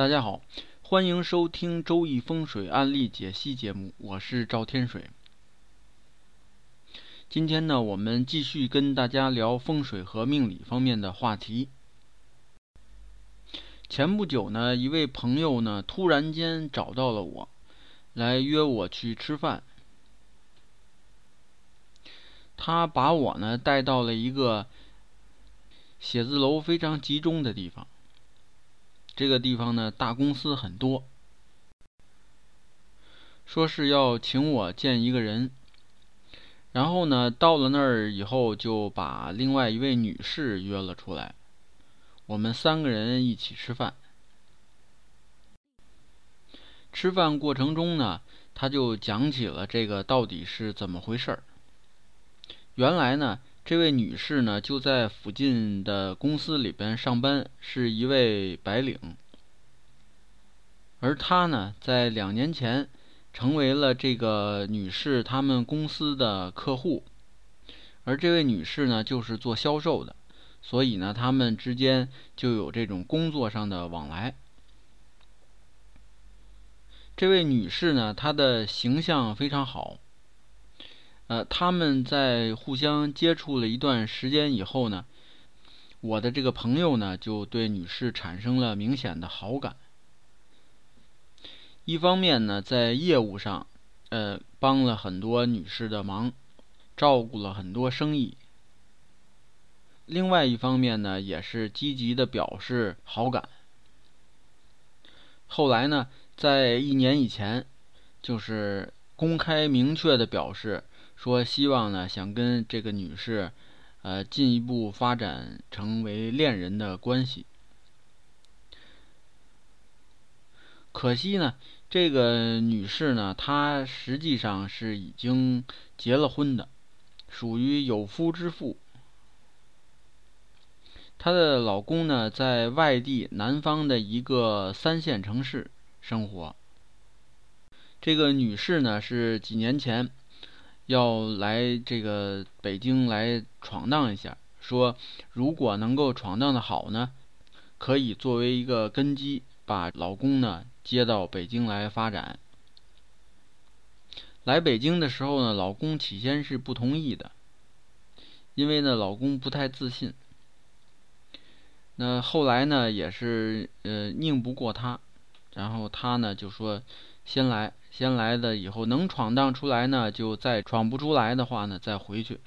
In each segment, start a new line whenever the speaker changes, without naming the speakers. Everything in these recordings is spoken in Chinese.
大家好，欢迎收听《周易风水案例解析》节目，我是赵天水。今天呢，我们继续跟大家聊风水和命理方面的话题。前不久呢，一位朋友呢，突然间找到了我，来约我去吃饭。他把我呢带到了一个写字楼非常集中的地方。这个地方呢，大公司很多，说是要请我见一个人，然后呢，到了那儿以后，就把另外一位女士约了出来，我们三个人一起吃饭。吃饭过程中呢，他就讲起了这个到底是怎么回事儿。原来呢。这位女士呢，就在附近的公司里边上班，是一位白领。而她呢，在两年前成为了这个女士他们公司的客户。而这位女士呢，就是做销售的，所以呢，他们之间就有这种工作上的往来。这位女士呢，她的形象非常好。呃，他们在互相接触了一段时间以后呢，我的这个朋友呢就对女士产生了明显的好感。一方面呢，在业务上，呃，帮了很多女士的忙，照顾了很多生意；另外一方面呢，也是积极的表示好感。后来呢，在一年以前，就是公开明确的表示。说希望呢，想跟这个女士，呃，进一步发展成为恋人的关系。可惜呢，这个女士呢，她实际上是已经结了婚的，属于有夫之妇。她的老公呢，在外地南方的一个三线城市生活。这个女士呢，是几年前。要来这个北京来闯荡一下，说如果能够闯荡的好呢，可以作为一个根基，把老公呢接到北京来发展。来北京的时候呢，老公起先是不同意的，因为呢老公不太自信。那后来呢也是呃拧不过他，然后他呢就说先来。先来的以后能闯荡出来呢，就再闯不出来的话呢，再回去。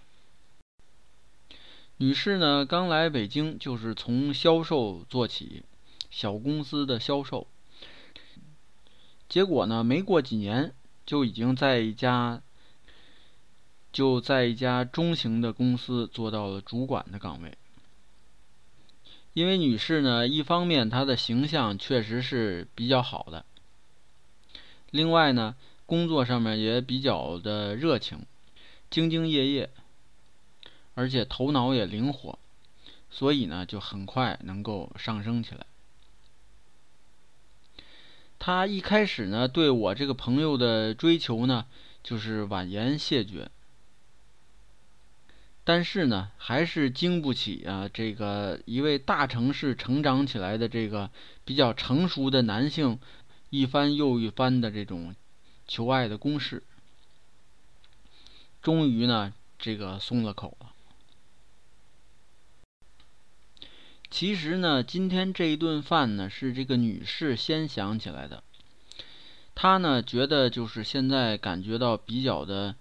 女士呢，刚来北京就是从销售做起，小公司的销售。结果呢，没过几年就已经在一家就在一家中型的公司做到了主管的岗位。因为女士呢，一方面她的形象确实是比较好的。另外呢，工作上面也比较的热情，兢兢业业，而且头脑也灵活，所以呢，就很快能够上升起来。他一开始呢，对我这个朋友的追求呢，就是婉言谢绝，但是呢，还是经不起啊这个一位大城市成长起来的这个比较成熟的男性。一番又一番的这种求爱的攻势，终于呢，这个松了口了。其实呢，今天这一顿饭呢，是这个女士先想起来的。她呢，觉得就是现在感觉到比较的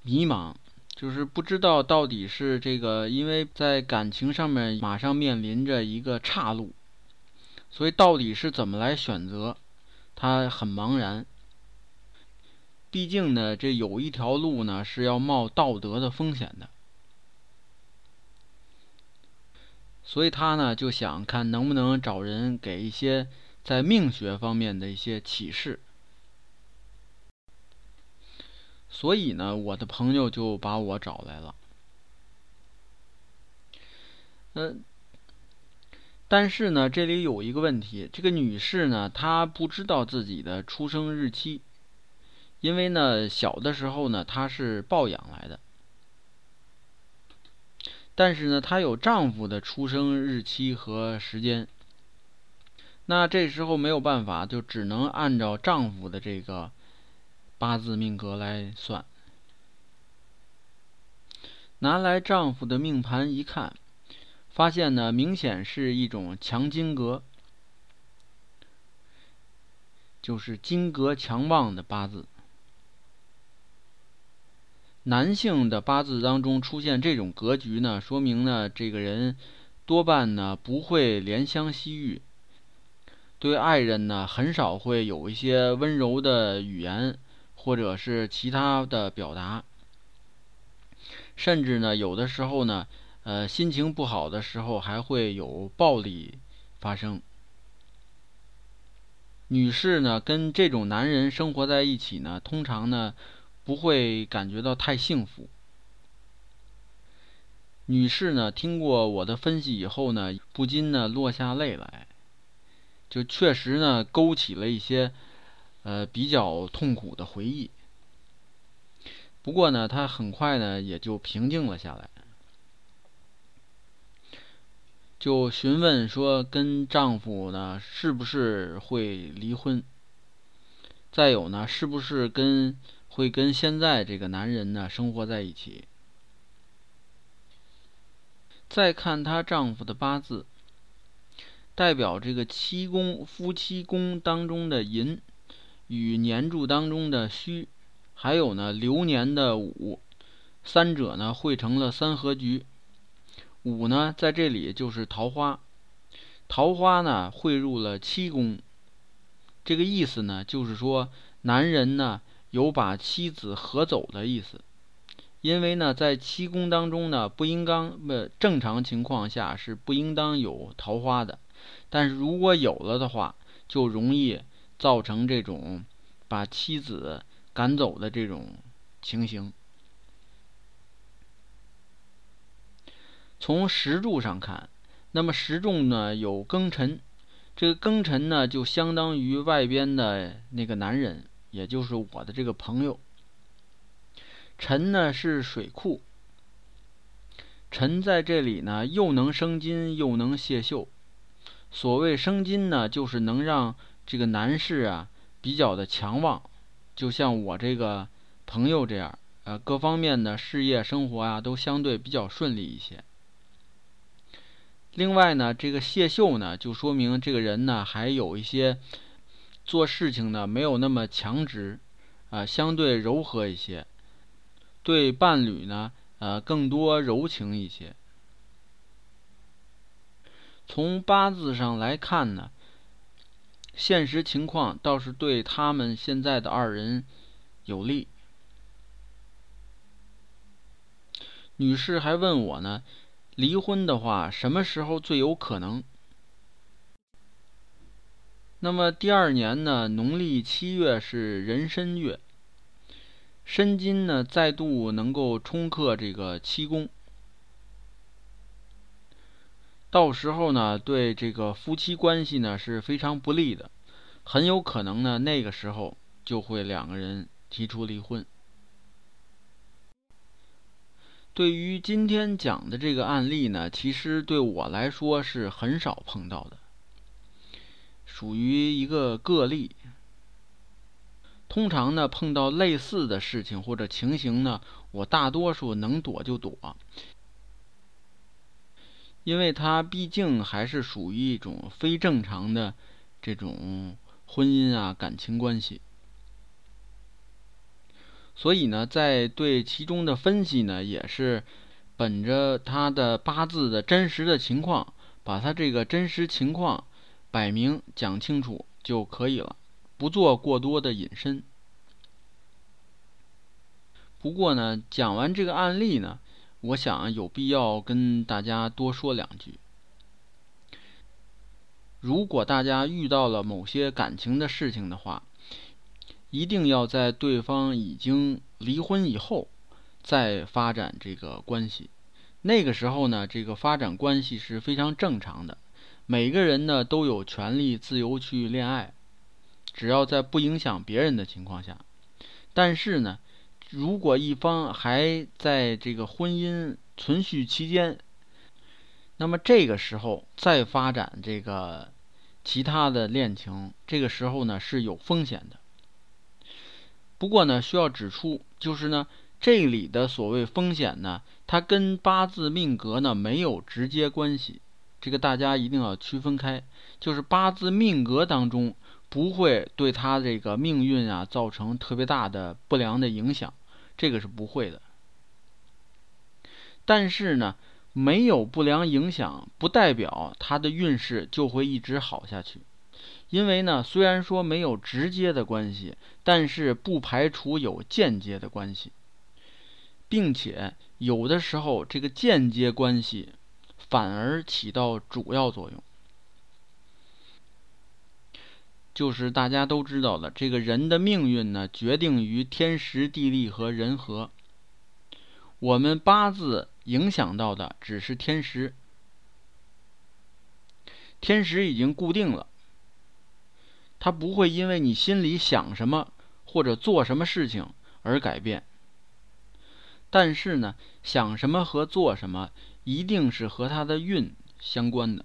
迷茫，就是不知道到底是这个，因为在感情上面马上面临着一个岔路，所以到底是怎么来选择？他很茫然，毕竟呢，这有一条路呢是要冒道德的风险的，所以他呢就想看能不能找人给一些在命学方面的一些启示。所以呢，我的朋友就把我找来了，嗯。但是呢，这里有一个问题，这个女士呢，她不知道自己的出生日期，因为呢，小的时候呢，她是抱养来的。但是呢，她有丈夫的出生日期和时间。那这时候没有办法，就只能按照丈夫的这个八字命格来算。拿来丈夫的命盘一看，发现呢，明显是一种强金格，就是金格强旺的八字。男性的八字当中出现这种格局呢，说明呢，这个人多半呢不会怜香惜玉，对爱人呢很少会有一些温柔的语言，或者是其他的表达。甚至呢，有的时候呢，呃，心情不好的时候还会有暴力发生。女士呢，跟这种男人生活在一起呢，通常呢，不会感觉到太幸福。女士呢，听过我的分析以后呢，不禁呢落下泪来，就确实呢，勾起了一些呃比较痛苦的回忆。不过呢，她很快呢也就平静了下来，就询问说跟丈夫呢是不是会离婚？再有呢，是不是跟会跟现在这个男人呢生活在一起？再看她丈夫的八字，代表这个七宫夫妻宫当中的寅与年柱当中的戌。还有呢，流年的午，三者呢汇成了三合局。五呢在这里就是桃花，桃花呢汇入了七宫。这个意思呢，就是说男人呢有把妻子合走的意思。因为呢，在七宫当中呢，不应当不正常情况下是不应当有桃花的，但是如果有了的话，就容易造成这种把妻子。赶走的这种情形，从时柱上看，那么时柱呢有庚辰，这个庚辰呢就相当于外边的那个男人，也就是我的这个朋友。辰呢是水库，辰在这里呢又能生金又能泄秀。所谓生金呢，就是能让这个男士啊比较的强旺。就像我这个朋友这样，呃，各方面的事业生活啊，都相对比较顺利一些。另外呢，这个谢秀呢，就说明这个人呢，还有一些做事情呢，没有那么强直，啊，相对柔和一些，对伴侣呢，呃，更多柔情一些。从八字上来看呢。现实情况倒是对他们现在的二人有利。女士还问我呢，离婚的话什么时候最有可能？那么第二年呢，农历七月是壬申月，申金呢再度能够冲克这个七宫，到时候呢，对这个夫妻关系呢是非常不利的。很有可能呢，那个时候就会两个人提出离婚。对于今天讲的这个案例呢，其实对我来说是很少碰到的，属于一个个例。通常呢，碰到类似的事情或者情形呢，我大多数能躲就躲，因为它毕竟还是属于一种非正常的这种。婚姻啊，感情关系，所以呢，在对其中的分析呢，也是本着他的八字的真实的情况，把他这个真实情况摆明讲清楚就可以了，不做过多的引申。不过呢，讲完这个案例呢，我想有必要跟大家多说两句。如果大家遇到了某些感情的事情的话，一定要在对方已经离婚以后再发展这个关系。那个时候呢，这个发展关系是非常正常的。每个人呢都有权利自由去恋爱，只要在不影响别人的情况下。但是呢，如果一方还在这个婚姻存续期间，那么这个时候再发展这个其他的恋情，这个时候呢是有风险的。不过呢，需要指出，就是呢，这里的所谓风险呢，它跟八字命格呢没有直接关系，这个大家一定要区分开。就是八字命格当中不会对他这个命运啊造成特别大的不良的影响，这个是不会的。但是呢。没有不良影响，不代表他的运势就会一直好下去。因为呢，虽然说没有直接的关系，但是不排除有间接的关系，并且有的时候这个间接关系反而起到主要作用。就是大家都知道的，这个人的命运呢，决定于天时地利和人和。我们八字。影响到的只是天时，天时已经固定了，它不会因为你心里想什么或者做什么事情而改变。但是呢，想什么和做什么一定是和他的运相关的。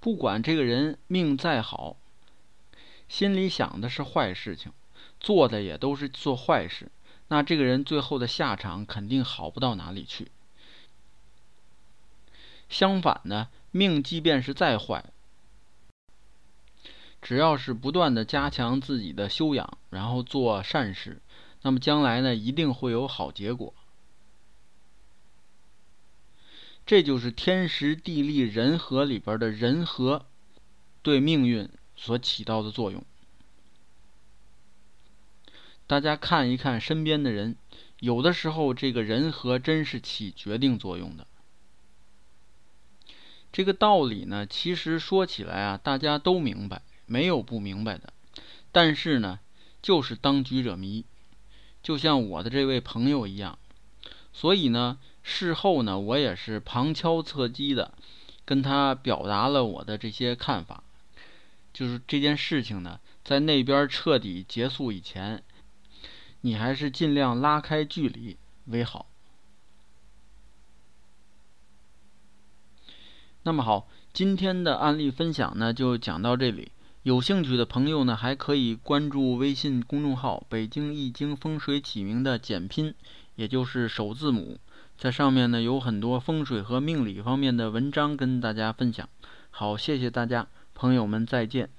不管这个人命再好，心里想的是坏事情，做的也都是做坏事。那这个人最后的下场肯定好不到哪里去。相反呢，命即便是再坏，只要是不断的加强自己的修养，然后做善事，那么将来呢，一定会有好结果。这就是天时地利人和里边的人和对命运所起到的作用。大家看一看身边的人，有的时候这个人和真是起决定作用的。这个道理呢，其实说起来啊，大家都明白，没有不明白的。但是呢，就是当局者迷，就像我的这位朋友一样。所以呢，事后呢，我也是旁敲侧击的跟他表达了我的这些看法，就是这件事情呢，在那边彻底结束以前。你还是尽量拉开距离为好。那么好，今天的案例分享呢就讲到这里。有兴趣的朋友呢，还可以关注微信公众号“北京易经风水起名”的简拼，也就是首字母，在上面呢有很多风水和命理方面的文章跟大家分享。好，谢谢大家，朋友们再见。